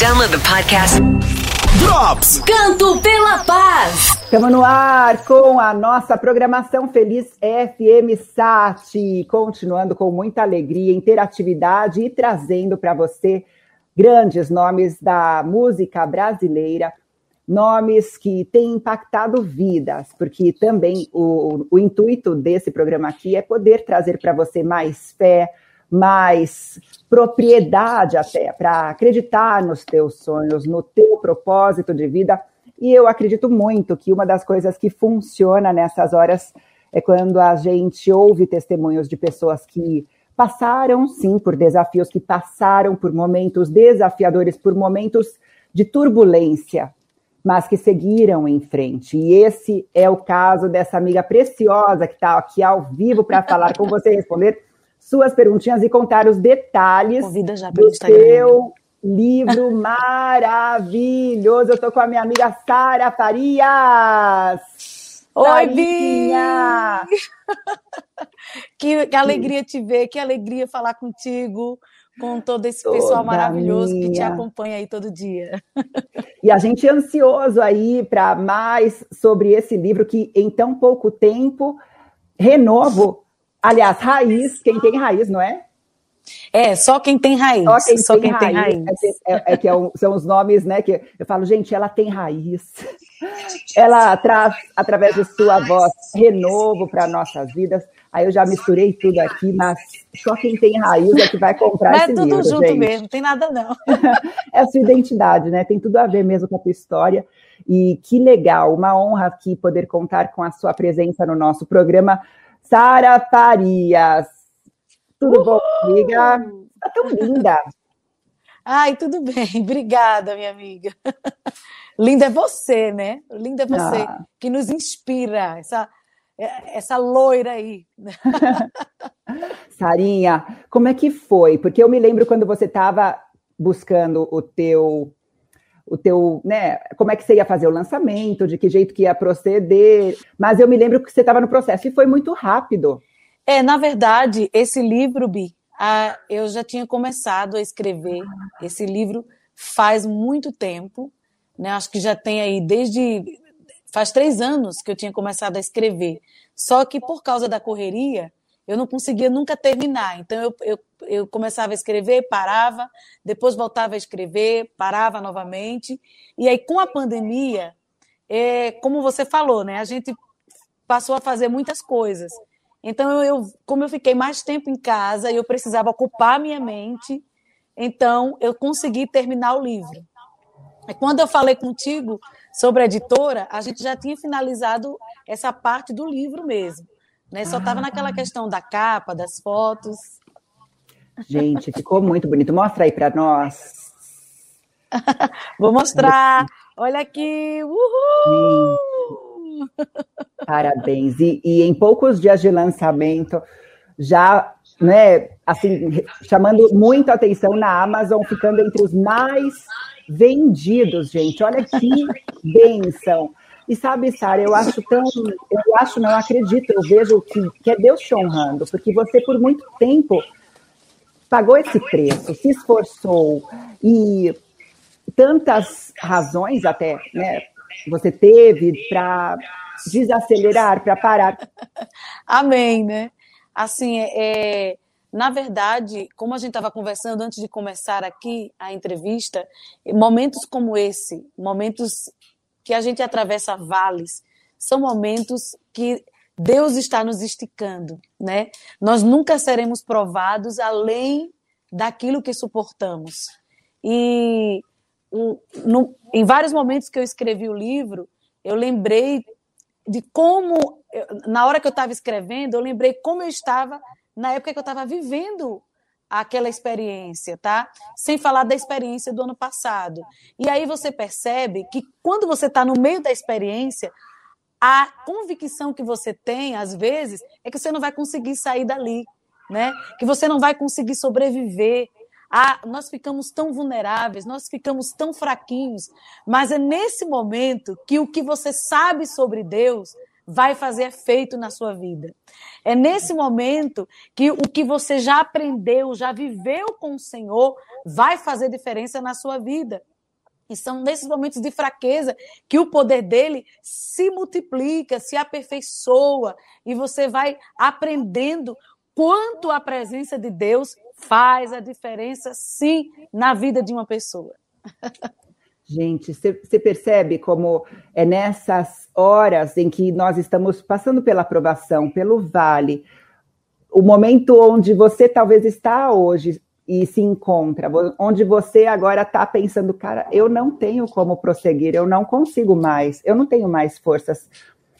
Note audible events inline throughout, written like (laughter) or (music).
Download the podcast. Drops! Canto pela Paz. Estamos no ar com a nossa programação Feliz FM Sat, continuando com muita alegria, interatividade e trazendo para você grandes nomes da música brasileira, nomes que têm impactado vidas, porque também o, o intuito desse programa aqui é poder trazer para você mais fé, mais propriedade até para acreditar nos teus sonhos, no teu propósito de vida. E eu acredito muito que uma das coisas que funciona nessas horas é quando a gente ouve testemunhos de pessoas que passaram, sim, por desafios, que passaram por momentos desafiadores, por momentos de turbulência, mas que seguiram em frente. E esse é o caso dessa amiga preciosa que está aqui ao vivo para falar com você, responder suas perguntinhas e contar os detalhes do seu livro (laughs) maravilhoso. Eu estou com a minha amiga Sara Farias. Oi, Binha! (laughs) que, que, alegria te ver, que alegria falar contigo, com todo esse Toda pessoal maravilhoso minha. que te acompanha aí todo dia. (laughs) E a gente é ansioso aí para mais sobre esse livro que em tão pouco tempo, Renovo, Aliás, raiz, quem tem raiz, não é? É, só quem tem raiz. Só quem, só tem, quem raiz, tem, raiz. É que, é, é que é são os nomes, né? Que eu falo, gente, ela tem raiz. (laughs) Ela traz, através de sua voz, renovo para nossas vidas. Aí eu já misturei tudo aqui, mas só quem tem raiz é que vai comprar mas esse livro. É tudo junto gente. mesmo, tem nada não. (laughs) é a sua identidade, né? Tem tudo a ver mesmo com a tua história. E que legal, uma honra aqui poder contar com a sua presença no nosso programa. Sara Farias. Tudo Uhul! bom, amiga? Tá tão linda. Ai, tudo bem. (laughs) Obrigada, minha amiga. Linda é você, né? Linda é você ah. que nos inspira, essa, essa loira aí. (laughs) Sarinha, como é que foi? Porque eu me lembro quando você estava buscando o teu o teu, né, como é que você ia fazer o lançamento, de que jeito que ia proceder, mas eu me lembro que você estava no processo e foi muito rápido. É, na verdade, esse livro, Bi, a, eu já tinha começado a escrever esse livro faz muito tempo, né, acho que já tem aí desde, faz três anos que eu tinha começado a escrever, só que por causa da correria, eu não conseguia nunca terminar. Então eu, eu, eu começava a escrever, parava, depois voltava a escrever, parava novamente. E aí, com a pandemia, é, como você falou, né, a gente passou a fazer muitas coisas. Então, eu, como eu fiquei mais tempo em casa e eu precisava ocupar minha mente, então eu consegui terminar o livro. Quando eu falei contigo sobre a editora, a gente já tinha finalizado essa parte do livro mesmo. Né? Só estava naquela questão da capa, das fotos. Gente, ficou muito bonito. Mostra aí para nós. Vou mostrar. Olha aqui. Uhul! Parabéns. E, e, em poucos dias de lançamento, já, né, assim, chamando muito atenção na Amazon, ficando entre os mais vendidos, gente. Olha que benção. E sabe, Sara, eu acho tão. Eu acho, não acredito, eu vejo que, que é Deus te honrando, porque você, por muito tempo, pagou esse preço, se esforçou, e tantas razões até, né? Você teve para desacelerar, para parar. (laughs) Amém, né? Assim, é, na verdade, como a gente estava conversando antes de começar aqui a entrevista, momentos como esse, momentos que a gente atravessa vales, são momentos que Deus está nos esticando, né? Nós nunca seremos provados além daquilo que suportamos. E no, em vários momentos que eu escrevi o livro, eu lembrei de como, na hora que eu estava escrevendo, eu lembrei como eu estava na época que eu estava vivendo aquela experiência, tá? Sem falar da experiência do ano passado. E aí você percebe que quando você está no meio da experiência, a convicção que você tem, às vezes, é que você não vai conseguir sair dali, né? Que você não vai conseguir sobreviver. Ah, nós ficamos tão vulneráveis, nós ficamos tão fraquinhos, mas é nesse momento que o que você sabe sobre Deus vai fazer efeito na sua vida. É nesse momento que o que você já aprendeu, já viveu com o Senhor, vai fazer diferença na sua vida. E são nesses momentos de fraqueza que o poder dele se multiplica, se aperfeiçoa, e você vai aprendendo quanto a presença de Deus faz a diferença, sim, na vida de uma pessoa. Gente, você percebe como é nessas horas em que nós estamos passando pela aprovação, pelo vale, o momento onde você talvez está hoje e se encontra, onde você agora está pensando, cara, eu não tenho como prosseguir, eu não consigo mais, eu não tenho mais forças.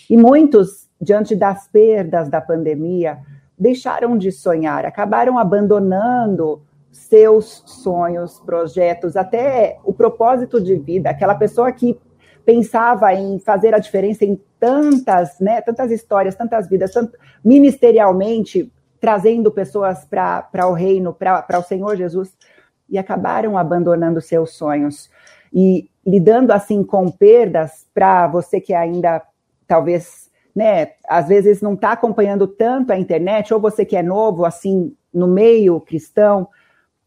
E muitos, diante das perdas da pandemia, deixaram de sonhar, acabaram abandonando seus sonhos, projetos, até o propósito de vida, aquela pessoa que pensava em fazer a diferença em tantas, né, tantas histórias, tantas vidas, tanto, ministerialmente, trazendo pessoas para o reino, para o Senhor Jesus, e acabaram abandonando seus sonhos. E lidando assim com perdas, para você que ainda talvez, né, às vezes não está acompanhando tanto a internet, ou você que é novo, assim, no meio cristão,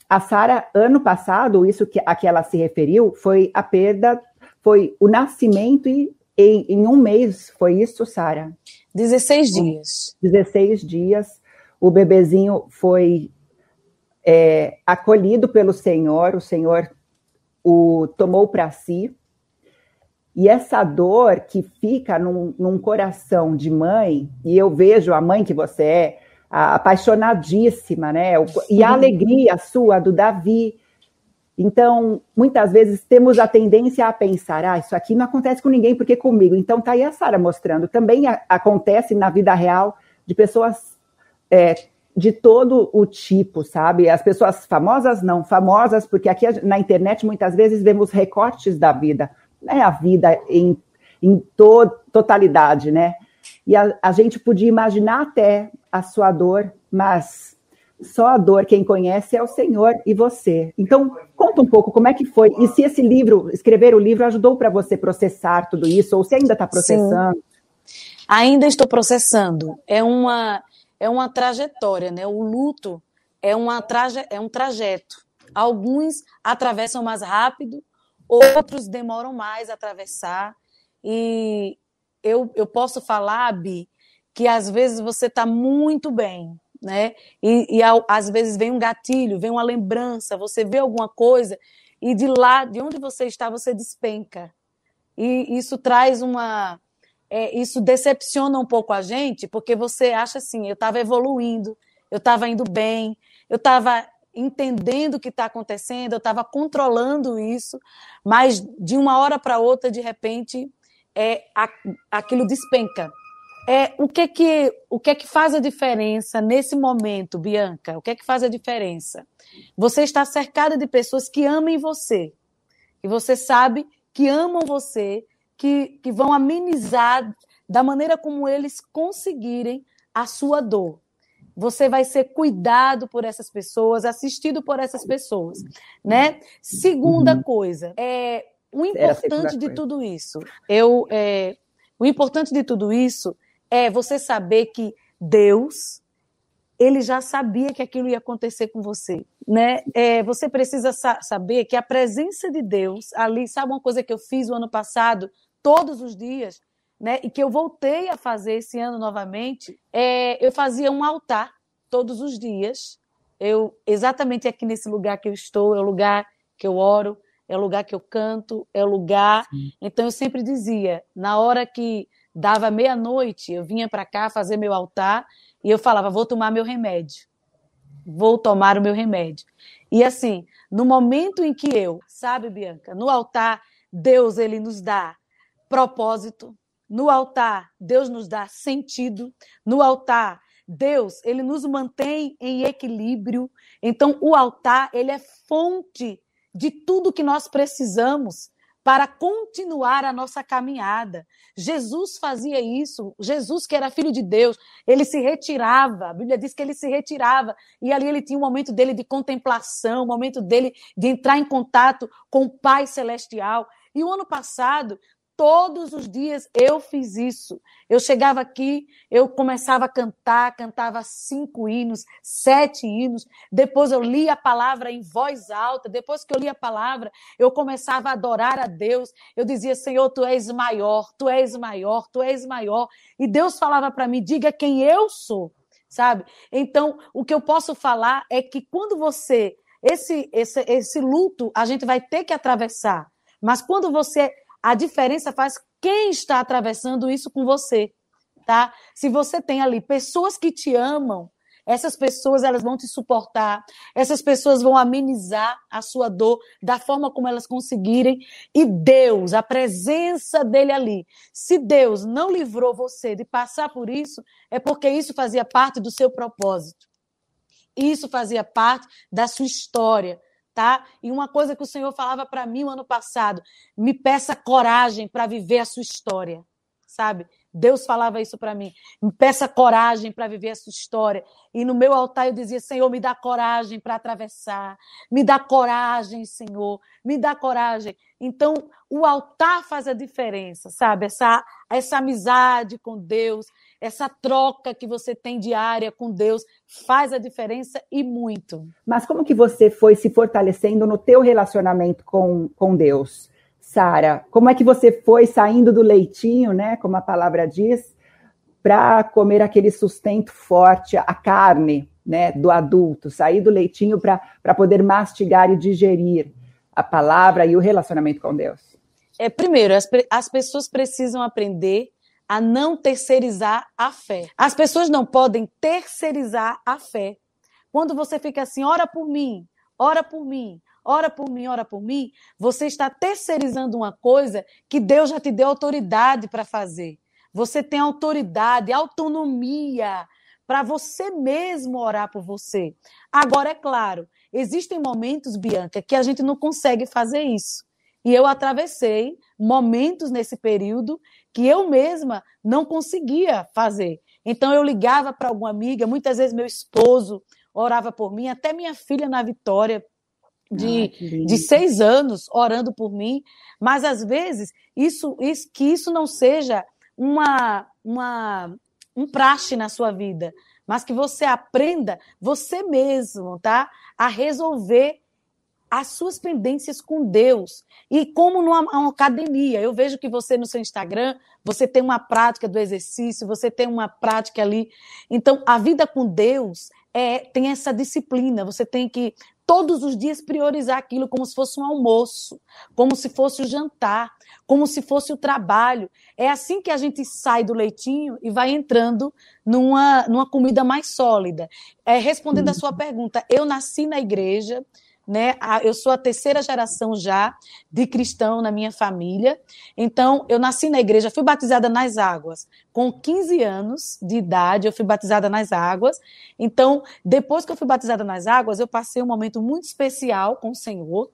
a Sara, ano passado, isso que, a que ela se referiu, foi a perda, foi o nascimento e em, em um mês, foi isso, Sara? 16 dias. 16 dias. O bebezinho foi é, acolhido pelo Senhor, o Senhor o tomou para si. E essa dor que fica num, num, coração de mãe, e eu vejo a mãe que você é, apaixonadíssima, né? E a alegria sua do Davi. Então, muitas vezes temos a tendência a pensar, ah, isso aqui não acontece com ninguém, porque comigo. Então, tá aí a Sara mostrando. Também a, acontece na vida real de pessoas é, de todo o tipo, sabe? As pessoas famosas não, famosas, porque aqui na internet muitas vezes vemos recortes da vida, não é a vida em, em to totalidade, né? E a, a gente podia imaginar até a sua dor, mas só a dor quem conhece é o Senhor e você. Então, conta um pouco como é que foi e se esse livro, escrever o livro, ajudou para você processar tudo isso ou se ainda está processando. Sim. Ainda estou processando. É uma é uma trajetória, né? O luto é uma traje, é um trajeto. Alguns atravessam mais rápido, outros demoram mais a atravessar e eu, eu posso falar, Bi, que às vezes você está muito bem, né? E, e às vezes vem um gatilho, vem uma lembrança, você vê alguma coisa e de lá, de onde você está, você despenca. E isso traz uma. É, isso decepciona um pouco a gente, porque você acha assim: eu estava evoluindo, eu estava indo bem, eu estava entendendo o que está acontecendo, eu estava controlando isso, mas de uma hora para outra, de repente, é, aquilo despenca. É, o que que o que é que faz a diferença nesse momento, Bianca? O que é que faz a diferença? Você está cercada de pessoas que amam você. E você sabe que amam você, que, que vão amenizar da maneira como eles conseguirem a sua dor. Você vai ser cuidado por essas pessoas, assistido por essas pessoas, né? Segunda uhum. coisa, é o importante de tudo isso. Eu, é, o importante de tudo isso é você saber que Deus, ele já sabia que aquilo ia acontecer com você, né? É, você precisa sa saber que a presença de Deus ali, sabe uma coisa que eu fiz o ano passado, todos os dias, né? E que eu voltei a fazer esse ano novamente, é, eu fazia um altar todos os dias. Eu exatamente aqui nesse lugar que eu estou, é o lugar que eu oro, é o lugar que eu canto, é o lugar. Sim. Então eu sempre dizia, na hora que dava meia-noite, eu vinha para cá fazer meu altar e eu falava: vou tomar meu remédio. Vou tomar o meu remédio. E assim, no momento em que eu, sabe, Bianca, no altar, Deus ele nos dá propósito. No altar, Deus nos dá sentido. No altar, Deus, ele nos mantém em equilíbrio. Então, o altar, ele é fonte de tudo que nós precisamos para continuar a nossa caminhada. Jesus fazia isso. Jesus, que era filho de Deus, ele se retirava. A Bíblia diz que ele se retirava. E ali ele tinha um momento dele de contemplação, um momento dele de entrar em contato com o Pai Celestial. E o ano passado, todos os dias eu fiz isso. Eu chegava aqui, eu começava a cantar, cantava cinco hinos, sete hinos. Depois eu lia a palavra em voz alta. Depois que eu lia a palavra, eu começava a adorar a Deus. Eu dizia: Senhor, tu és maior, tu és maior, tu és maior. E Deus falava para mim: diga quem eu sou, sabe? Então, o que eu posso falar é que quando você. Esse, esse, esse luto a gente vai ter que atravessar. Mas quando você a diferença faz quem está atravessando isso com você, tá? Se você tem ali pessoas que te amam, essas pessoas elas vão te suportar, essas pessoas vão amenizar a sua dor da forma como elas conseguirem. E Deus, a presença dele ali, se Deus não livrou você de passar por isso, é porque isso fazia parte do seu propósito. Isso fazia parte da sua história tá? E uma coisa que o Senhor falava para mim o ano passado, me peça coragem para viver a sua história, sabe? Deus falava isso para mim. Me peça coragem para viver a sua história. E no meu altar eu dizia: Senhor, me dá coragem para atravessar. Me dá coragem, Senhor. Me dá coragem. Então, o altar faz a diferença, sabe? Essa, essa amizade com Deus, essa troca que você tem diária com Deus faz a diferença e muito. Mas como que você foi se fortalecendo no teu relacionamento com, com Deus, Sara? Como é que você foi saindo do leitinho, né, como a palavra diz, para comer aquele sustento forte, a carne, né, do adulto, sair do leitinho para poder mastigar e digerir a palavra e o relacionamento com Deus? É, primeiro, as, as pessoas precisam aprender a não terceirizar a fé. As pessoas não podem terceirizar a fé. Quando você fica assim, ora por mim, ora por mim, ora por mim, ora por mim, você está terceirizando uma coisa que Deus já te deu autoridade para fazer. Você tem autoridade, autonomia para você mesmo orar por você. Agora, é claro, existem momentos, Bianca, que a gente não consegue fazer isso. E eu atravessei momentos nesse período que eu mesma não conseguia fazer. Então eu ligava para alguma amiga, muitas vezes meu esposo orava por mim, até minha filha na Vitória de, ah, de seis anos orando por mim, mas às vezes isso, isso que isso não seja uma, uma um praxe na sua vida, mas que você aprenda você mesmo, tá, a resolver as suas pendências com Deus. E como numa academia, eu vejo que você no seu Instagram, você tem uma prática do exercício, você tem uma prática ali. Então, a vida com Deus é tem essa disciplina, você tem que todos os dias priorizar aquilo como se fosse um almoço, como se fosse o jantar, como se fosse o trabalho. É assim que a gente sai do leitinho e vai entrando numa, numa comida mais sólida. É, respondendo a sua pergunta, eu nasci na igreja, né? Eu sou a terceira geração já de cristão na minha família. Então, eu nasci na igreja, fui batizada nas águas. Com 15 anos de idade, eu fui batizada nas águas. Então, depois que eu fui batizada nas águas, eu passei um momento muito especial com o Senhor.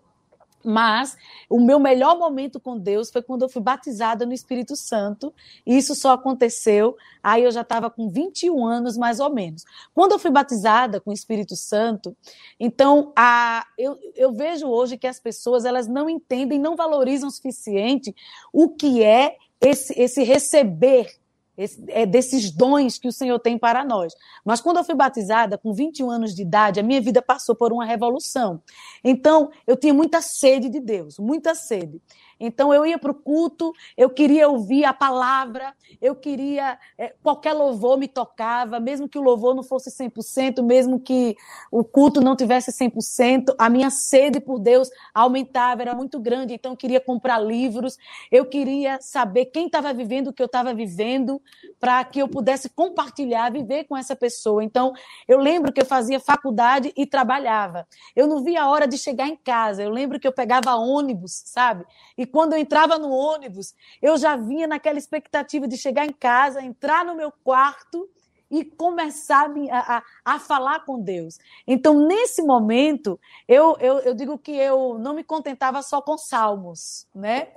Mas o meu melhor momento com Deus foi quando eu fui batizada no Espírito Santo. E isso só aconteceu, aí eu já estava com 21 anos, mais ou menos. Quando eu fui batizada com o Espírito Santo, então a, eu, eu vejo hoje que as pessoas elas não entendem, não valorizam o suficiente o que é esse, esse receber esse, é desses dons que o Senhor tem para nós. Mas quando eu fui batizada, com 21 anos de idade, a minha vida passou por uma revolução. Então, eu tinha muita sede de Deus, muita sede. Então eu ia para o culto, eu queria ouvir a palavra, eu queria. É, qualquer louvor me tocava, mesmo que o louvor não fosse 100%, mesmo que o culto não tivesse 100%, a minha sede por Deus aumentava, era muito grande. Então eu queria comprar livros, eu queria saber quem estava vivendo o que eu estava vivendo, para que eu pudesse compartilhar, viver com essa pessoa. Então eu lembro que eu fazia faculdade e trabalhava. Eu não via a hora de chegar em casa, eu lembro que eu pegava ônibus, sabe? Quando eu entrava no ônibus, eu já vinha naquela expectativa de chegar em casa, entrar no meu quarto e começar a, a, a, falar com Deus. Então, nesse momento, eu, eu, eu, digo que eu não me contentava só com salmos, né?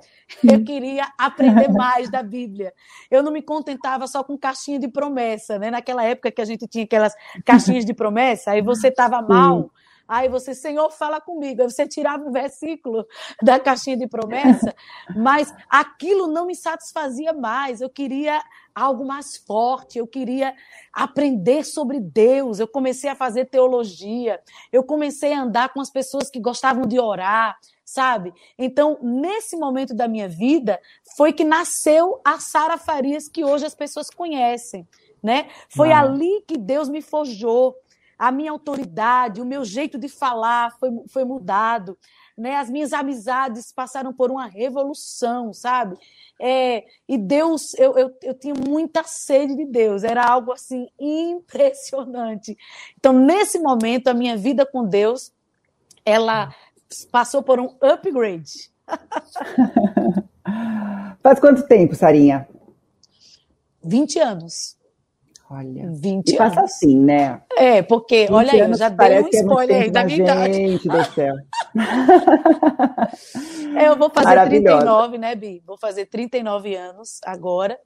Eu queria aprender (laughs) mais da Bíblia. Eu não me contentava só com caixinha de promessa, né? Naquela época que a gente tinha aquelas caixinhas de promessa, aí você estava mal, Aí você, Senhor, fala comigo. Aí você tirava um versículo (laughs) da caixinha de promessa, mas aquilo não me satisfazia mais. Eu queria algo mais forte, eu queria aprender sobre Deus. Eu comecei a fazer teologia, eu comecei a andar com as pessoas que gostavam de orar, sabe? Então, nesse momento da minha vida, foi que nasceu a Sara Farias que hoje as pessoas conhecem, né? Foi ali que Deus me forjou. A minha autoridade, o meu jeito de falar foi, foi mudado né? As minhas amizades passaram por uma revolução, sabe? É, e Deus, eu, eu, eu tinha muita sede de Deus, era algo assim impressionante. Então, nesse momento, a minha vida com Deus, ela passou por um upgrade. (laughs) Faz quanto tempo, Sarinha? 20 anos. Olha, 20 e passa assim, né? É, porque, olha aí, eu já dei um é spoiler aí da minha idade. Gente do céu. (laughs) é, eu vou fazer 39, né, Bi? Vou fazer 39 anos agora.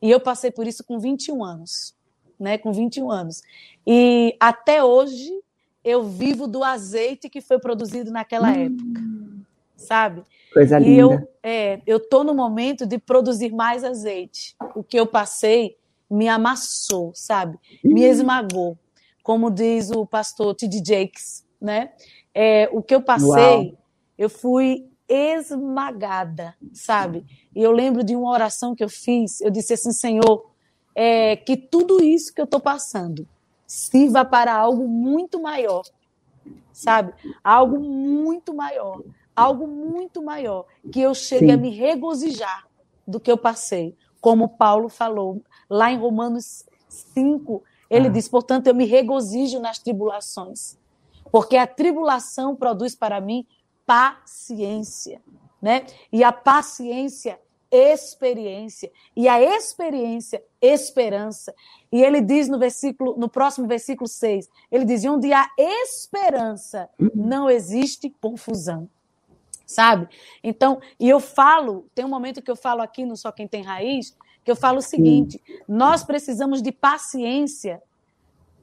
E eu passei por isso com 21 anos, né? Com 21 anos. E até hoje eu vivo do azeite que foi produzido naquela hum. época, sabe? Coisa e linda. eu, é, eu tô no momento de produzir mais azeite. O que eu passei me amassou, sabe? Me uhum. esmagou. Como diz o pastor T.D. Jakes, né? É, o que eu passei, Uau. eu fui esmagada, sabe? E eu lembro de uma oração que eu fiz, eu disse assim, Senhor, é, que tudo isso que eu estou passando sirva para algo muito maior, sabe? Algo muito maior, algo muito maior, que eu chegue Sim. a me regozijar do que eu passei, como Paulo falou lá em Romanos 5, ele ah. diz: portanto, eu me regozijo nas tribulações, porque a tribulação produz para mim paciência, né? E a paciência, experiência, e a experiência, esperança. E ele diz no versículo, no próximo versículo 6, ele diz: onde há esperança, não existe confusão sabe? Então, e eu falo, tem um momento que eu falo aqui no Só Quem Tem Raiz, eu falo o seguinte: Sim. nós precisamos de paciência.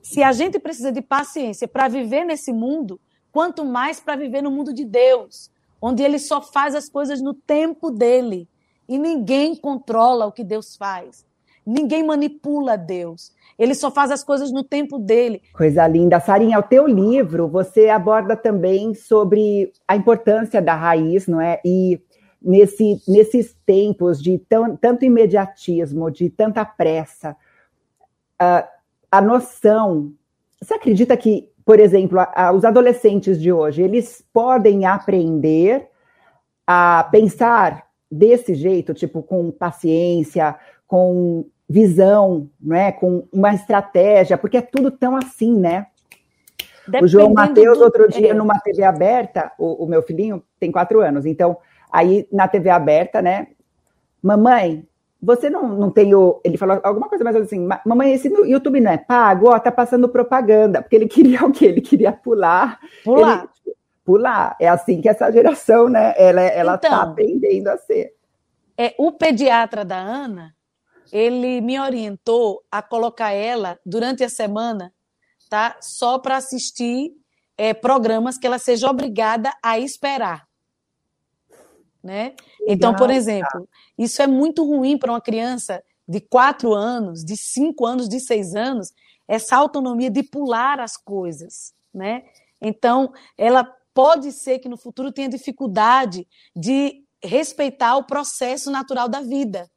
Se a gente precisa de paciência para viver nesse mundo, quanto mais para viver no mundo de Deus, onde ele só faz as coisas no tempo dele. E ninguém controla o que Deus faz. Ninguém manipula Deus. Ele só faz as coisas no tempo dele. Coisa linda. Sarinha, o teu livro, você aborda também sobre a importância da raiz, não é? E nesse, nesses tempos de tão, tanto imediatismo, de tanta pressa, uh, a noção. Você acredita que, por exemplo, a, a, os adolescentes de hoje, eles podem aprender a pensar desse jeito, tipo, com paciência, com visão, né, com uma estratégia, porque é tudo tão assim, né? Dependendo o João Matheus, outro dia, é. numa TV aberta, o, o meu filhinho tem quatro anos, então Aí na TV aberta, né? Mamãe, você não, não tem o. Ele falou alguma coisa mais assim, mamãe, esse YouTube não é pago, ó, tá passando propaganda, porque ele (laughs) queria o quê? Ele queria pular. Pular. Ele, tipo, pular. É assim que essa geração, né? Ela, ela tá então, tá aprendendo a ser. É, o pediatra da Ana, ele me orientou a colocar ela durante a semana, tá? Só para assistir é, programas que ela seja obrigada a esperar né? Então, por exemplo, isso é muito ruim para uma criança de quatro anos, de cinco anos, de seis anos, essa autonomia de pular as coisas, né? Então, ela pode ser que no futuro tenha dificuldade de respeitar o processo natural da vida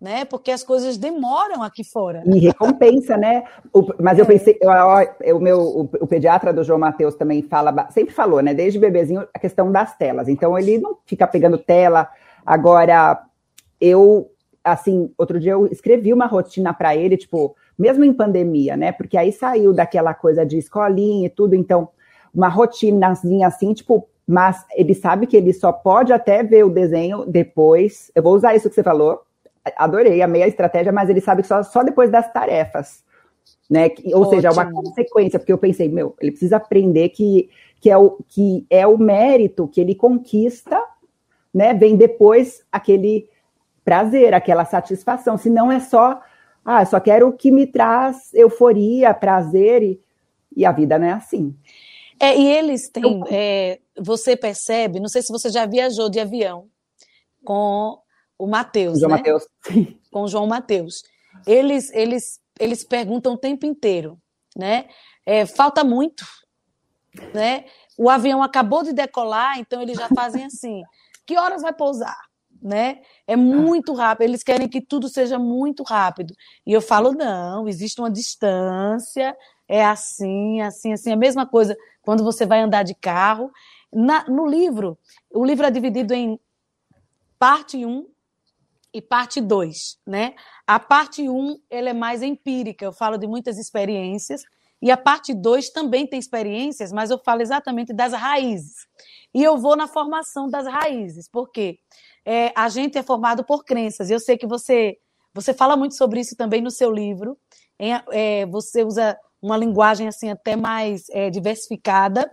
né? Porque as coisas demoram aqui fora. E recompensa, né? O, mas eu é. pensei, eu, o meu o, o, pediatra do João Matheus também fala, sempre falou, né? Desde bebezinho a questão das telas. Então ele não fica pegando tela. Agora eu, assim, outro dia eu escrevi uma rotina para ele, tipo, mesmo em pandemia, né? Porque aí saiu daquela coisa de escolinha e tudo, então uma rotinazinha assim, tipo, mas ele sabe que ele só pode até ver o desenho depois. Eu vou usar isso que você falou adorei, amei a estratégia, mas ele sabe que só, só depois das tarefas. Né? Ou Ótimo. seja, é uma consequência, porque eu pensei, meu, ele precisa aprender que, que, é, o, que é o mérito que ele conquista, né? Vem depois aquele prazer, aquela satisfação. Se não é só, ah, só quero o que me traz euforia, prazer, e, e a vida não é assim. É, e eles têm. É, você percebe, não sei se você já viajou de avião com o Matheus. João né? Matheus. (laughs) Com João Matheus. Eles, eles, eles perguntam o tempo inteiro, né? É, falta muito, né? O avião acabou de decolar, então eles já fazem assim: (laughs) que horas vai pousar? Né? É muito rápido, eles querem que tudo seja muito rápido. E eu falo: não, existe uma distância, é assim, assim, assim. A mesma coisa quando você vai andar de carro. Na, no livro, o livro é dividido em parte 1 e parte 2, né? A parte 1, ela é mais empírica, eu falo de muitas experiências, e a parte 2 também tem experiências, mas eu falo exatamente das raízes. E eu vou na formação das raízes, porque é, a gente é formado por crenças. Eu sei que você você fala muito sobre isso também no seu livro. É, você usa uma linguagem assim até mais é, diversificada,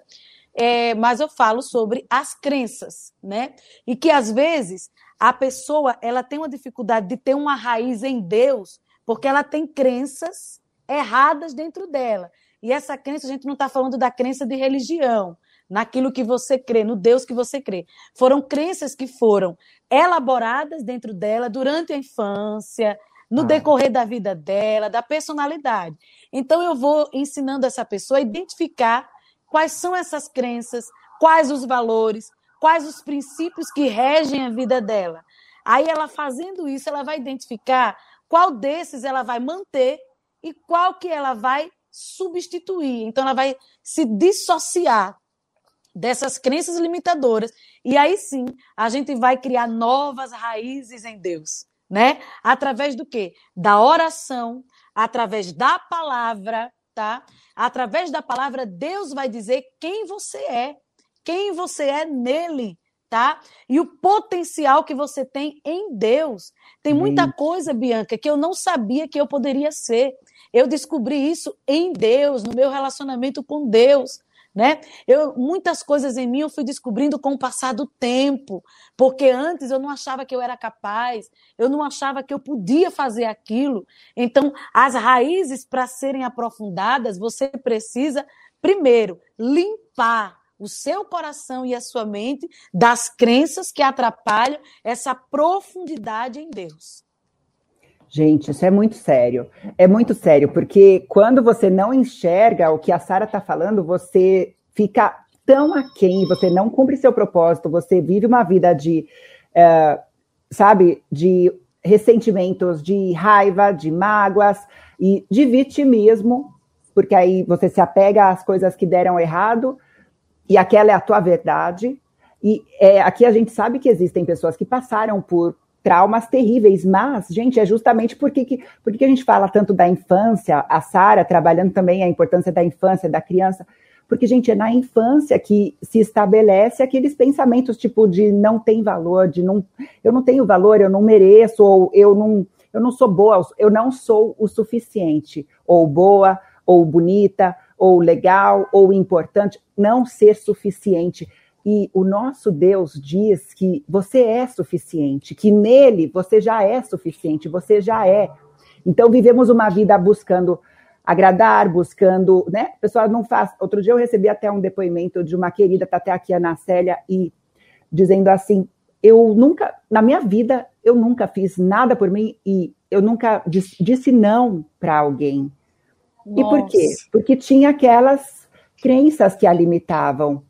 é, mas eu falo sobre as crenças, né? E que às vezes a pessoa ela tem uma dificuldade de ter uma raiz em Deus, porque ela tem crenças erradas dentro dela. E essa crença, a gente não está falando da crença de religião, naquilo que você crê, no Deus que você crê. Foram crenças que foram elaboradas dentro dela durante a infância, no ah. decorrer da vida dela, da personalidade. Então, eu vou ensinando essa pessoa a identificar quais são essas crenças, quais os valores, quais os princípios que regem a vida dela. Aí, ela fazendo isso, ela vai identificar qual desses ela vai manter e qual que ela vai substituir. Então, ela vai se dissociar dessas crenças limitadoras. E aí sim, a gente vai criar novas raízes em Deus, né? Através do quê? Da oração, através da palavra, tá? Através da palavra, Deus vai dizer quem você é, quem você é nele, tá? E o potencial que você tem em Deus. Tem muita coisa, Bianca, que eu não sabia que eu poderia ser. Eu descobri isso em Deus, no meu relacionamento com Deus. Né? Eu, muitas coisas em mim eu fui descobrindo com o passar do tempo, porque antes eu não achava que eu era capaz, eu não achava que eu podia fazer aquilo. Então, as raízes para serem aprofundadas, você precisa primeiro limpar o seu coração e a sua mente das crenças que atrapalham essa profundidade em Deus. Gente, isso é muito sério. É muito sério, porque quando você não enxerga o que a Sara está falando, você fica tão aquém, você não cumpre seu propósito, você vive uma vida de, uh, sabe, de ressentimentos, de raiva, de mágoas e de vitimismo, porque aí você se apega às coisas que deram errado e aquela é a tua verdade. E é, aqui a gente sabe que existem pessoas que passaram por traumas terríveis, mas, gente, é justamente porque que, porque que a gente fala tanto da infância, a Sara trabalhando também a importância da infância, da criança, porque, gente, é na infância que se estabelece aqueles pensamentos tipo de não tem valor, de não, eu não tenho valor, eu não mereço, ou eu não, eu não sou boa, eu não sou o suficiente, ou boa, ou bonita, ou legal, ou importante, não ser suficiente. E o nosso Deus diz que você é suficiente, que nele você já é suficiente, você já é. Então vivemos uma vida buscando agradar, buscando, né? Pessoal não faz. Outro dia eu recebi até um depoimento de uma querida, tá até aqui, Ana Célia, e dizendo assim: eu nunca, na minha vida, eu nunca fiz nada por mim e eu nunca disse não para alguém. Nossa. E por quê? Porque tinha aquelas crenças que a limitavam.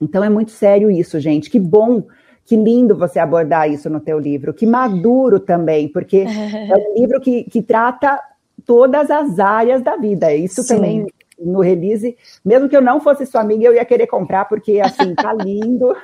Então é muito sério isso, gente. Que bom, que lindo você abordar isso no teu livro. Que maduro também, porque (laughs) é um livro que, que trata todas as áreas da vida. Isso Sim. também no release, mesmo que eu não fosse sua amiga, eu ia querer comprar, porque assim, tá (laughs) lindo.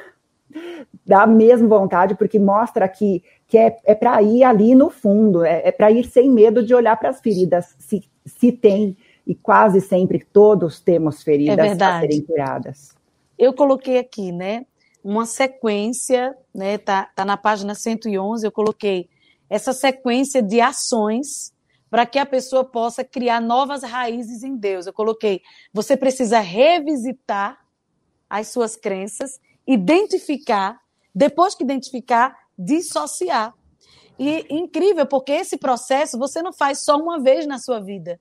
Dá mesmo vontade, porque mostra que, que é, é para ir ali no fundo, é, é para ir sem medo de olhar para as feridas, se, se tem, e quase sempre todos temos feridas é a serem curadas eu coloquei aqui, né, uma sequência, né, tá, tá na página 111, eu coloquei essa sequência de ações para que a pessoa possa criar novas raízes em Deus. Eu coloquei, você precisa revisitar as suas crenças, identificar, depois que identificar, dissociar. E incrível, porque esse processo você não faz só uma vez na sua vida.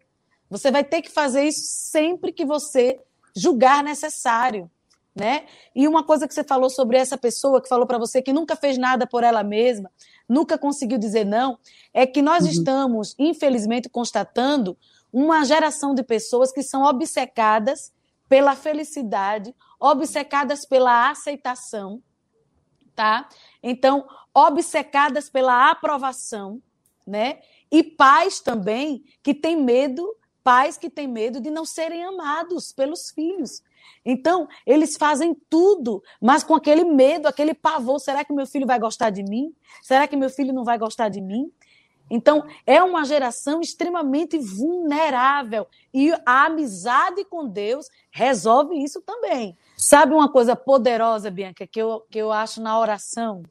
Você vai ter que fazer isso sempre que você julgar necessário. Né? E uma coisa que você falou sobre essa pessoa que falou para você que nunca fez nada por ela mesma, nunca conseguiu dizer não, é que nós uhum. estamos, infelizmente, constatando uma geração de pessoas que são obcecadas pela felicidade, obcecadas pela aceitação, tá? Então, obcecadas pela aprovação, né? E pais também que têm medo, pais que têm medo de não serem amados pelos filhos. Então, eles fazem tudo, mas com aquele medo, aquele pavor: será que meu filho vai gostar de mim? Será que meu filho não vai gostar de mim? Então, é uma geração extremamente vulnerável. E a amizade com Deus resolve isso também. Sabe uma coisa poderosa, Bianca, que eu, que eu acho na oração?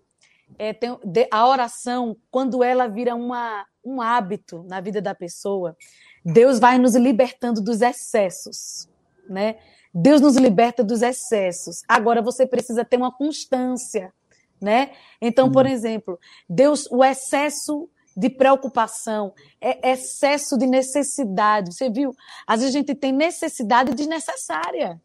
É, tem, a oração, quando ela vira uma, um hábito na vida da pessoa, Deus vai nos libertando dos excessos, né? Deus nos liberta dos excessos. Agora você precisa ter uma constância, né? Então, por exemplo, Deus, o excesso de preocupação, é excesso de necessidade. Você viu? Às vezes a gente tem necessidade desnecessária.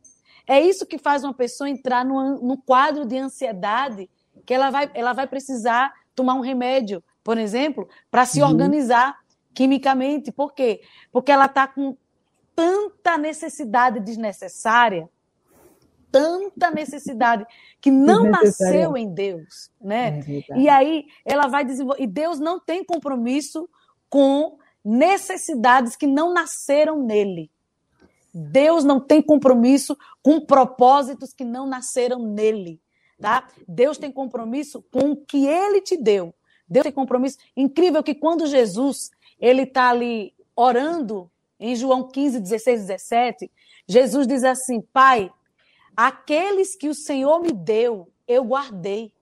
É isso que faz uma pessoa entrar no, no quadro de ansiedade, que ela vai, ela vai precisar tomar um remédio, por exemplo, para se uhum. organizar quimicamente. Por quê? Porque ela está com tanta necessidade desnecessária, tanta necessidade que não nasceu em Deus, né? É e aí ela vai desenvolver. E Deus não tem compromisso com necessidades que não nasceram nele. Deus não tem compromisso com propósitos que não nasceram nele, tá? Deus tem compromisso com o que ele te deu. Deus tem compromisso. Incrível que quando Jesus ele está ali orando em João 15, 16, 17, Jesus diz assim: Pai, aqueles que o Senhor me deu, eu guardei.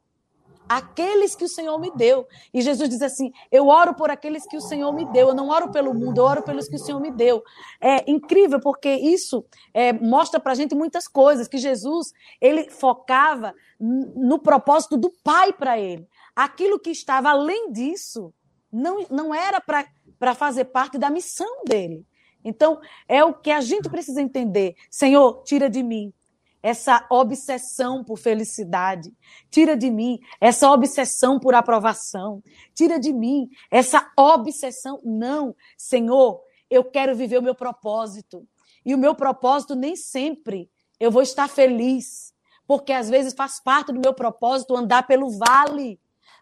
Aqueles que o Senhor me deu. E Jesus diz assim: Eu oro por aqueles que o Senhor me deu. Eu não oro pelo mundo, eu oro pelos que o Senhor me deu. É incrível, porque isso é, mostra para a gente muitas coisas. Que Jesus, ele focava no propósito do Pai para ele. Aquilo que estava além disso não, não era para fazer parte da missão dele. Então, é o que a gente precisa entender. Senhor, tira de mim essa obsessão por felicidade. Tira de mim essa obsessão por aprovação. Tira de mim essa obsessão. Não, Senhor, eu quero viver o meu propósito. E o meu propósito nem sempre eu vou estar feliz, porque às vezes faz parte do meu propósito andar pelo vale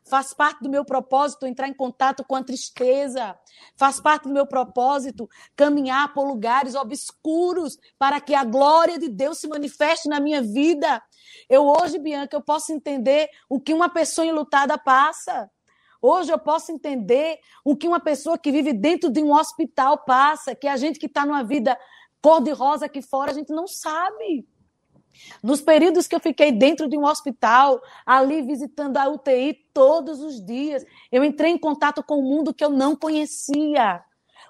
Faz parte do meu propósito entrar em contato com a tristeza. Faz parte do meu propósito caminhar por lugares obscuros para que a glória de Deus se manifeste na minha vida. Eu hoje, Bianca, eu posso entender o que uma pessoa enlutada passa. Hoje eu posso entender o que uma pessoa que vive dentro de um hospital passa, que a gente que está numa vida cor-de-rosa aqui fora, a gente não sabe. Nos períodos que eu fiquei dentro de um hospital, ali visitando a UTI todos os dias, eu entrei em contato com um mundo que eu não conhecia.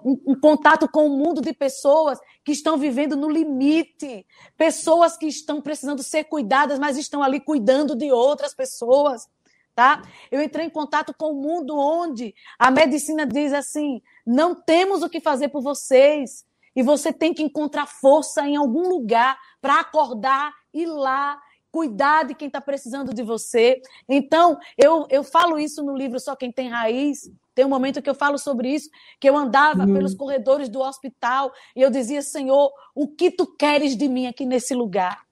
Um, um, contato com um mundo de pessoas que estão vivendo no limite, pessoas que estão precisando ser cuidadas, mas estão ali cuidando de outras pessoas, tá? Eu entrei em contato com um mundo onde a medicina diz assim: não temos o que fazer por vocês, e você tem que encontrar força em algum lugar para acordar, ir lá, cuidar de quem está precisando de você. Então, eu, eu falo isso no livro Só Quem Tem Raiz. Tem um momento que eu falo sobre isso, que eu andava uhum. pelos corredores do hospital e eu dizia, Senhor, o que tu queres de mim aqui nesse lugar?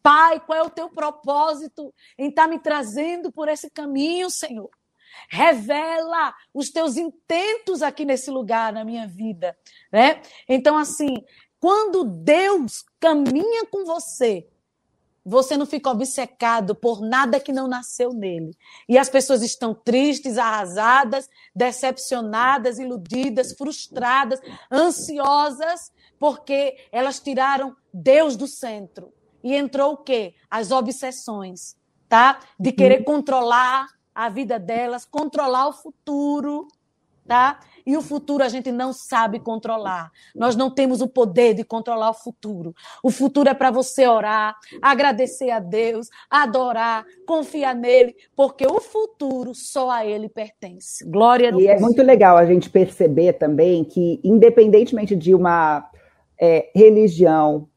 Pai, qual é o teu propósito em estar tá me trazendo por esse caminho, Senhor? Revela os teus intentos aqui nesse lugar, na minha vida. Né? Então, assim, quando Deus caminha com você, você não fica obcecado por nada que não nasceu nele. E as pessoas estão tristes, arrasadas, decepcionadas, iludidas, frustradas, ansiosas, porque elas tiraram Deus do centro. E entrou o quê? As obsessões, tá? De querer uhum. controlar a vida delas, controlar o futuro, tá? E o futuro a gente não sabe controlar. Nós não temos o poder de controlar o futuro. O futuro é para você orar, agradecer a Deus, adorar, confiar nele, porque o futuro só a ele pertence. Glória a Deus. E é muito legal a gente perceber também que, independentemente de uma é, religião,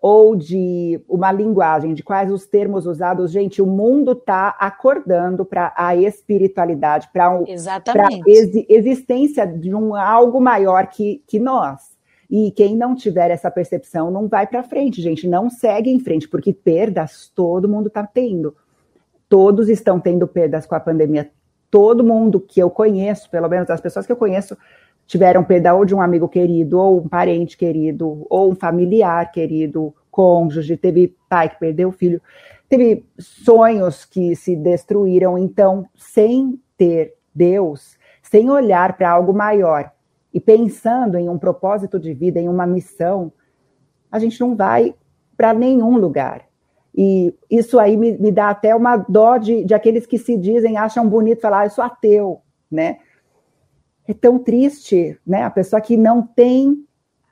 ou de uma linguagem, de quais os termos usados, gente, o mundo está acordando para a espiritualidade, para um, a ex, existência de um algo maior que, que nós. E quem não tiver essa percepção não vai para frente, gente, não segue em frente, porque perdas todo mundo está tendo. Todos estão tendo perdas com a pandemia. Todo mundo que eu conheço, pelo menos as pessoas que eu conheço, tiveram perda ou de um amigo querido, ou um parente querido, ou um familiar querido, cônjuge, teve pai que perdeu o filho, teve sonhos que se destruíram. Então, sem ter Deus, sem olhar para algo maior e pensando em um propósito de vida, em uma missão, a gente não vai para nenhum lugar. E isso aí me, me, dá até uma dó de, de aqueles que se dizem, acham bonito falar, ah, eu sou ateu, né? É tão triste, né? A pessoa que não tem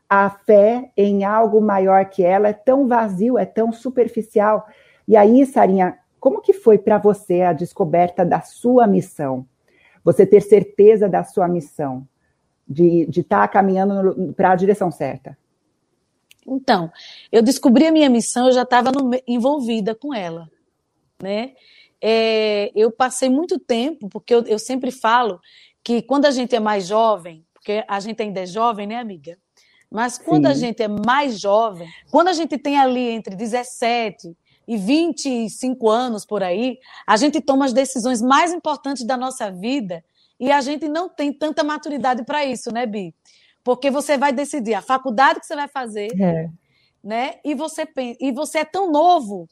a fé em algo maior que ela é tão vazio, é tão superficial. E aí, Sarinha, como que foi para você a descoberta da sua missão? Você ter certeza da sua missão, de estar tá caminhando para a direção certa? Então, eu descobri a minha missão, eu já estava envolvida com ela, né? É, eu passei muito tempo, porque eu, eu sempre falo que quando a gente é mais jovem, porque a gente ainda é jovem, né, amiga? Mas quando Sim. a gente é mais jovem, quando a gente tem ali entre 17 e 25 anos por aí, a gente toma as decisões mais importantes da nossa vida e a gente não tem tanta maturidade para isso, né, Bi? Porque você vai decidir a faculdade que você vai fazer, é. né? E você e você é tão novo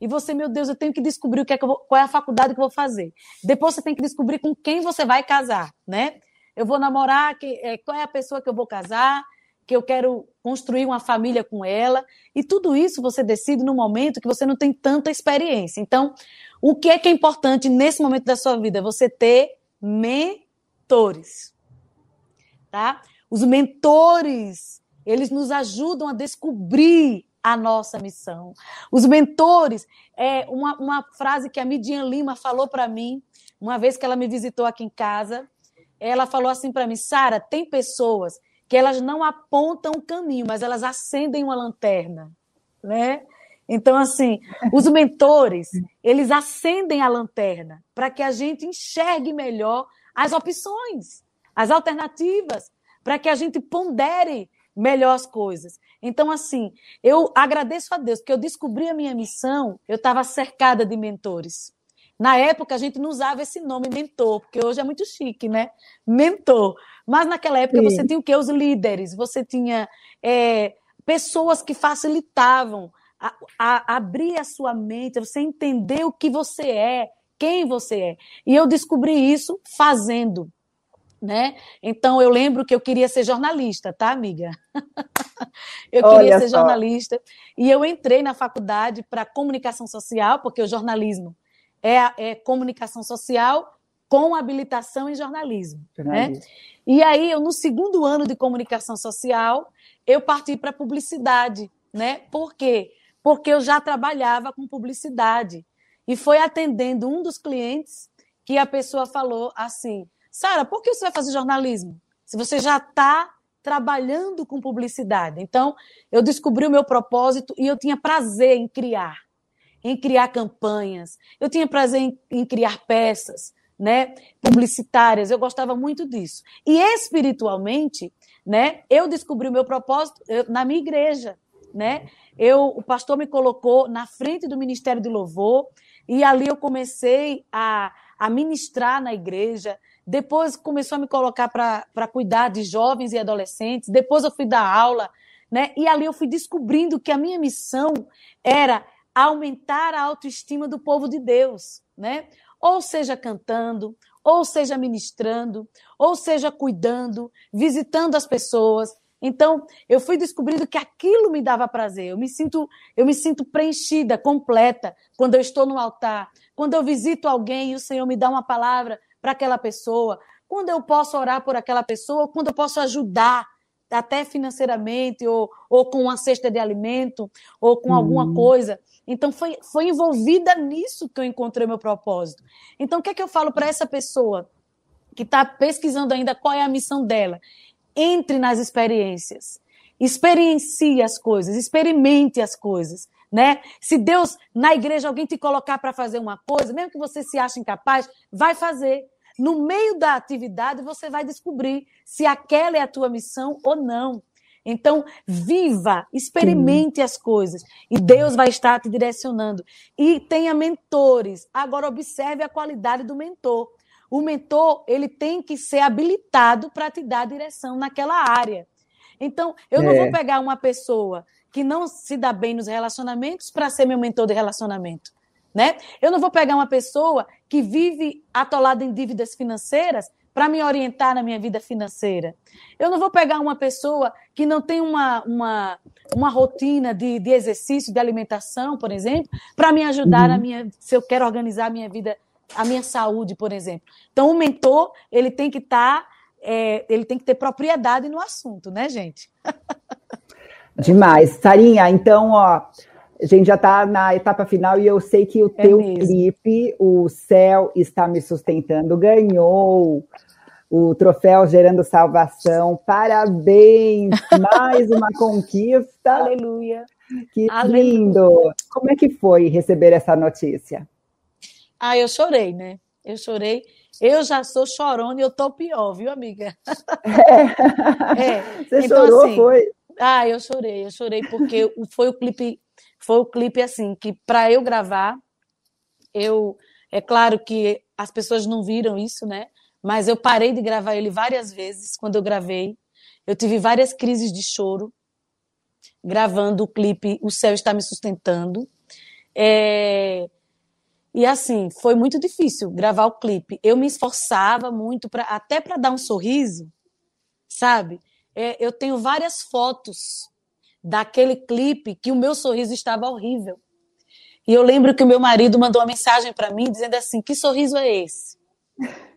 e você, meu Deus, eu tenho que descobrir o que é que vou, qual é a faculdade que eu vou fazer. Depois você tem que descobrir com quem você vai casar, né? Eu vou namorar, que, é, qual é a pessoa que eu vou casar, que eu quero construir uma família com ela. E tudo isso você decide no momento que você não tem tanta experiência. Então, o que é que é importante nesse momento da sua vida? Você ter mentores. Tá? Os mentores, eles nos ajudam a descobrir a nossa missão. Os mentores, é uma, uma frase que a Midian Lima falou para mim, uma vez que ela me visitou aqui em casa, ela falou assim para mim, Sara, tem pessoas que elas não apontam o caminho, mas elas acendem uma lanterna, né? Então, assim, os (laughs) mentores, eles acendem a lanterna para que a gente enxergue melhor as opções, as alternativas, para que a gente pondere melhor as coisas. Então, assim, eu agradeço a Deus, porque eu descobri a minha missão, eu estava cercada de mentores. Na época, a gente não usava esse nome mentor, porque hoje é muito chique, né? Mentor. Mas naquela época, Sim. você tinha o quê? Os líderes, você tinha é, pessoas que facilitavam a, a, abrir a sua mente, você entender o que você é, quem você é. E eu descobri isso fazendo né? Então eu lembro que eu queria ser jornalista, tá, amiga? (laughs) eu Olha queria ser só. jornalista e eu entrei na faculdade para comunicação social, porque o jornalismo é, é comunicação social com habilitação em jornalismo, né? E aí eu no segundo ano de comunicação social eu parti para publicidade, né? Por quê? Porque eu já trabalhava com publicidade e foi atendendo um dos clientes que a pessoa falou assim Sara, por que você vai fazer jornalismo? Se você já está trabalhando com publicidade. Então, eu descobri o meu propósito e eu tinha prazer em criar, em criar campanhas, eu tinha prazer em, em criar peças, né, publicitárias. Eu gostava muito disso. E espiritualmente, né, eu descobri o meu propósito eu, na minha igreja, né? Eu, o pastor me colocou na frente do ministério de louvor e ali eu comecei a, a ministrar na igreja, depois começou a me colocar para cuidar de jovens e adolescentes, depois eu fui dar aula, né? E ali eu fui descobrindo que a minha missão era aumentar a autoestima do povo de Deus, né? Ou seja, cantando, ou seja, ministrando, ou seja, cuidando, visitando as pessoas. Então, eu fui descobrindo que aquilo me dava prazer. Eu me sinto, eu me sinto preenchida, completa, quando eu estou no altar, quando eu visito alguém e o Senhor me dá uma palavra para aquela pessoa, quando eu posso orar por aquela pessoa, quando eu posso ajudar até financeiramente, ou, ou com uma cesta de alimento, ou com alguma uhum. coisa. Então, foi, foi envolvida nisso que eu encontrei meu propósito. Então, o que é que eu falo para essa pessoa que está pesquisando ainda qual é a missão dela? Entre nas experiências. experiencie as coisas, experimente as coisas, né? Se Deus na igreja alguém te colocar para fazer uma coisa, mesmo que você se ache incapaz, vai fazer. No meio da atividade você vai descobrir se aquela é a tua missão ou não. Então, viva, experimente as coisas e Deus vai estar te direcionando. E tenha mentores. Agora observe a qualidade do mentor. O mentor, ele tem que ser habilitado para te dar direção naquela área. Então, eu é. não vou pegar uma pessoa que não se dá bem nos relacionamentos para ser meu mentor de relacionamento. Né? Eu não vou pegar uma pessoa que vive atolada em dívidas financeiras para me orientar na minha vida financeira. Eu não vou pegar uma pessoa que não tem uma, uma, uma rotina de, de exercício, de alimentação, por exemplo, para me ajudar uhum. na minha, se eu quero organizar a minha vida, a minha saúde, por exemplo. Então, o mentor, ele tem que estar, tá, é, ele tem que ter propriedade no assunto, né, gente? (laughs) Demais. Sarinha, então, ó, a gente já está na etapa final e eu sei que o é teu mesmo. clipe, O Céu Está Me Sustentando, ganhou o troféu Gerando Salvação. Parabéns! (laughs) Mais uma conquista. Aleluia! Que Aleluia. lindo! Como é que foi receber essa notícia? Ah, eu chorei, né? Eu chorei. Eu já sou chorona e eu tô pior, viu, amiga? É. (laughs) é. Você então, chorou, assim, foi? Ah, eu chorei, eu chorei porque foi o clipe foi o clipe assim que para eu gravar, eu é claro que as pessoas não viram isso, né? Mas eu parei de gravar ele várias vezes quando eu gravei. Eu tive várias crises de choro gravando o clipe O Céu Está Me Sustentando. É... E assim, foi muito difícil gravar o clipe. Eu me esforçava muito para até para dar um sorriso, sabe? É, eu tenho várias fotos daquele clipe que o meu sorriso estava horrível. E eu lembro que o meu marido mandou uma mensagem para mim dizendo assim: que sorriso é esse? (laughs)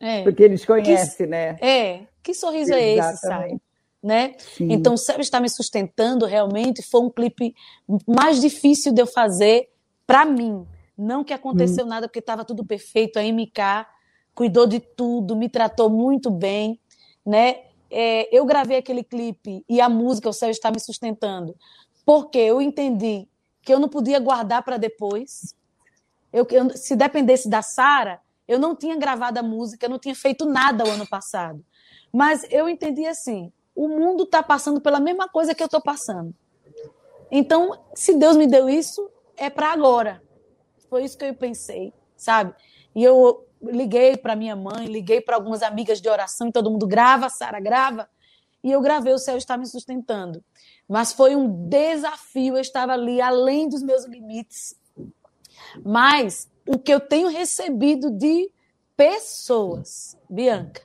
É, Porque eles conhecem, que, né? É, que sorriso Exatamente. é esse, sabe? Né? Então, o Céu está me sustentando realmente. Foi um clipe mais difícil de eu fazer para mim. Não que aconteceu hum. nada, porque estava tudo perfeito. A MK cuidou de tudo, me tratou muito bem, né? é, eu gravei aquele clipe e a música O Céu Está Me Sustentando, porque eu entendi que eu não podia guardar para depois. Eu, eu, se dependesse da Sara, eu não tinha gravado a música, eu não tinha feito nada o ano passado. Mas eu entendi assim: o mundo está passando pela mesma coisa que eu estou passando. Então, se Deus me deu isso, é para agora. Foi isso que eu pensei, sabe? E eu liguei para minha mãe, liguei para algumas amigas de oração, e todo mundo grava, Sara, grava. E eu gravei O Céu Está Me Sustentando. Mas foi um desafio, eu estava ali além dos meus limites. Mas o que eu tenho recebido de pessoas, Bianca,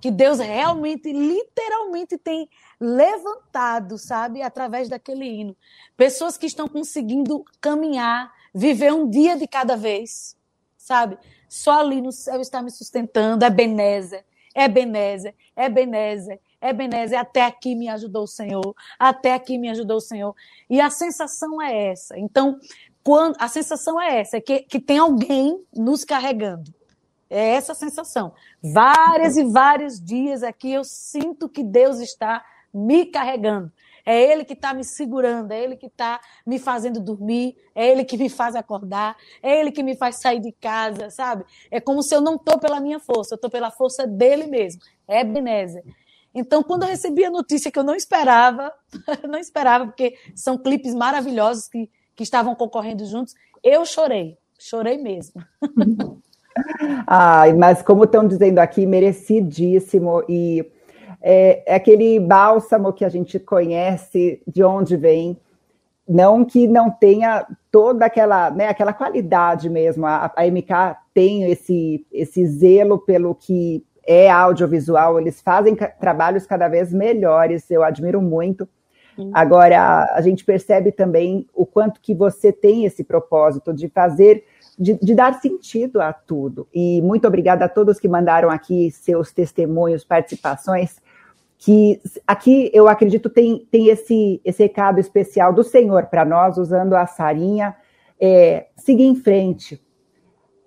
que Deus realmente, literalmente tem levantado, sabe, através daquele hino. Pessoas que estão conseguindo caminhar, viver um dia de cada vez, sabe? Só ali no céu está me sustentando. É Benézer, é Benézer, é Benézer, é Benézer. Até aqui me ajudou o Senhor. Até aqui me ajudou o Senhor. E a sensação é essa. Então, quando a sensação é essa, é que, que tem alguém nos carregando. É essa a sensação. Vários e vários dias aqui eu sinto que Deus está me carregando. É Ele que está me segurando, é Ele que está me fazendo dormir, é Ele que me faz acordar, é Ele que me faz sair de casa, sabe? É como se eu não estou pela minha força, eu estou pela força dele mesmo. É Ebenezer. Então, quando eu recebi a notícia que eu não esperava, (laughs) não esperava, porque são clipes maravilhosos que, que estavam concorrendo juntos, eu chorei, chorei mesmo. (laughs) Ai, mas como estão dizendo aqui, merecidíssimo e é, é aquele bálsamo que a gente conhece de onde vem, não que não tenha toda aquela, né, aquela qualidade mesmo. A, a MK tem esse, esse zelo pelo que é audiovisual, eles fazem trabalhos cada vez melhores, eu admiro muito. Agora, a gente percebe também o quanto que você tem esse propósito de fazer, de, de, dar sentido a tudo. E muito obrigada a todos que mandaram aqui seus testemunhos, participações que aqui eu acredito tem, tem esse, esse recado especial do Senhor para nós, usando a Sarinha, é, seguir em frente.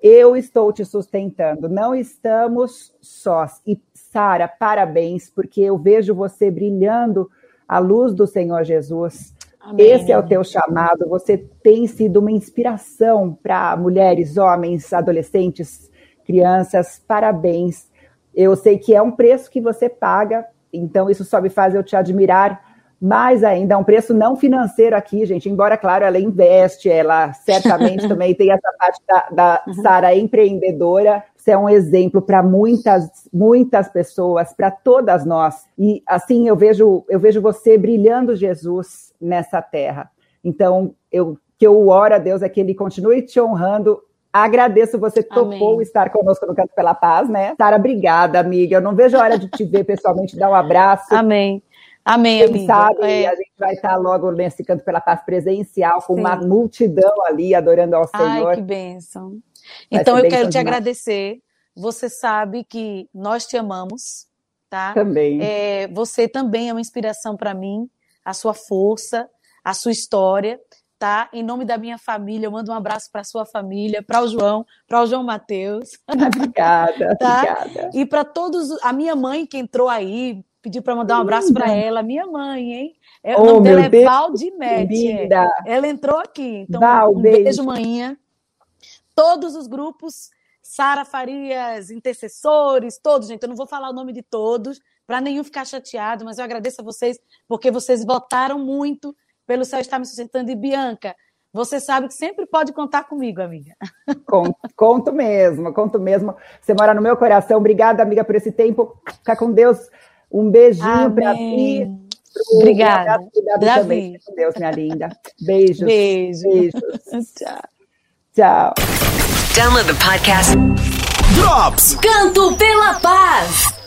Eu estou te sustentando, não estamos sós. E, Sara, parabéns, porque eu vejo você brilhando a luz do Senhor Jesus. Amém. Esse é o teu chamado. Você tem sido uma inspiração para mulheres, homens, adolescentes, crianças. Parabéns. Eu sei que é um preço que você paga, então isso só me faz eu te admirar mais ainda, é um preço não financeiro aqui, gente, embora, claro, ela investe, ela certamente (laughs) também tem essa parte da, da uhum. Sara empreendedora, você é um exemplo para muitas, muitas pessoas, para todas nós. E assim eu vejo, eu vejo você brilhando Jesus nessa terra. Então, eu que eu oro a Deus é que ele continue te honrando Agradeço você topou Amém. estar conosco no Canto pela Paz, né? Sara, obrigada, amiga. Eu não vejo a hora de te ver pessoalmente, dar um abraço. Amém. Amém, Quem amiga. sabe é. a gente vai estar logo nesse Canto pela Paz presencial, com Sim. uma multidão ali adorando ao Senhor. Ai, que bênção. Vai então eu quero te demais. agradecer. Você sabe que nós te amamos, tá? Também. É, você também é uma inspiração para mim, a sua força, a sua história tá? Em nome da minha família, eu mando um abraço para sua família, para o João, para o João Matheus. (laughs) Obrigada, tá? obrigada. E para todos, a minha mãe que entrou aí, pediu para mandar um abraço para ela, minha mãe, hein? É, oh, o nome dela é Valdimete. Ela entrou aqui. Então, Val, um beijo, beijo manhã. Todos os grupos, Sara Farias, intercessores, todos, gente. Eu não vou falar o nome de todos, para nenhum ficar chateado, mas eu agradeço a vocês, porque vocês votaram muito pelo céu estar me sustentando. E Bianca, você sabe que sempre pode contar comigo, amiga. Conto, conto mesmo, conto mesmo. Você mora no meu coração. Obrigada, amiga, por esse tempo. Fica com Deus. Um beijinho para ti. Obrigada. Davi. Também. Com Deus, minha linda. Beijos. Beijo. Beijos. (laughs) Tchau. Tchau. Download the podcast. Drops. Canto pela Paz.